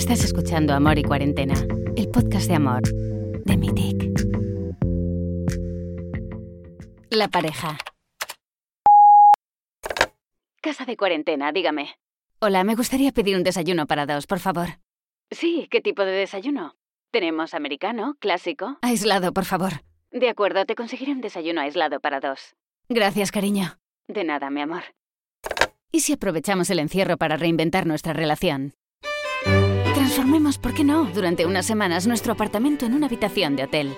Estás escuchando Amor y Cuarentena, el podcast de amor de Mitic. La pareja. Casa de cuarentena, dígame. Hola, me gustaría pedir un desayuno para dos, por favor. Sí, ¿qué tipo de desayuno? Tenemos americano, clásico. Aislado, por favor. De acuerdo, te conseguiré un desayuno aislado para dos. Gracias, cariño. De nada, mi amor. ¿Y si aprovechamos el encierro para reinventar nuestra relación? Transformemos, ¿por qué no?, durante unas semanas nuestro apartamento en una habitación de hotel.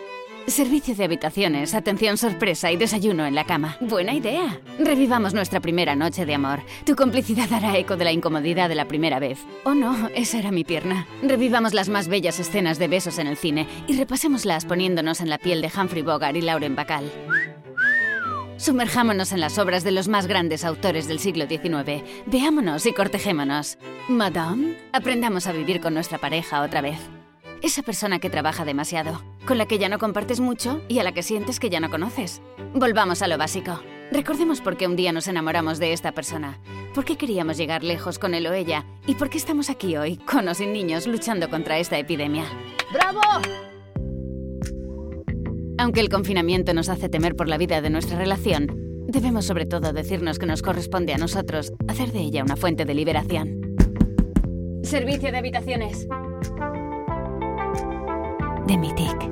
Servicio de habitaciones, atención sorpresa y desayuno en la cama. Buena idea. Revivamos nuestra primera noche de amor. Tu complicidad hará eco de la incomodidad de la primera vez. Oh no, esa era mi pierna. Revivamos las más bellas escenas de besos en el cine y repasémoslas poniéndonos en la piel de Humphrey Bogart y Lauren Bacall. Sumerjámonos en las obras de los más grandes autores del siglo XIX. Veámonos y cortejémonos. Madame, aprendamos a vivir con nuestra pareja otra vez. Esa persona que trabaja demasiado, con la que ya no compartes mucho y a la que sientes que ya no conoces. Volvamos a lo básico. Recordemos por qué un día nos enamoramos de esta persona, por qué queríamos llegar lejos con él o ella y por qué estamos aquí hoy, con o sin niños, luchando contra esta epidemia. ¡Bravo! Aunque el confinamiento nos hace temer por la vida de nuestra relación, debemos sobre todo decirnos que nos corresponde a nosotros hacer de ella una fuente de liberación. Servicio de habitaciones. De Mitic.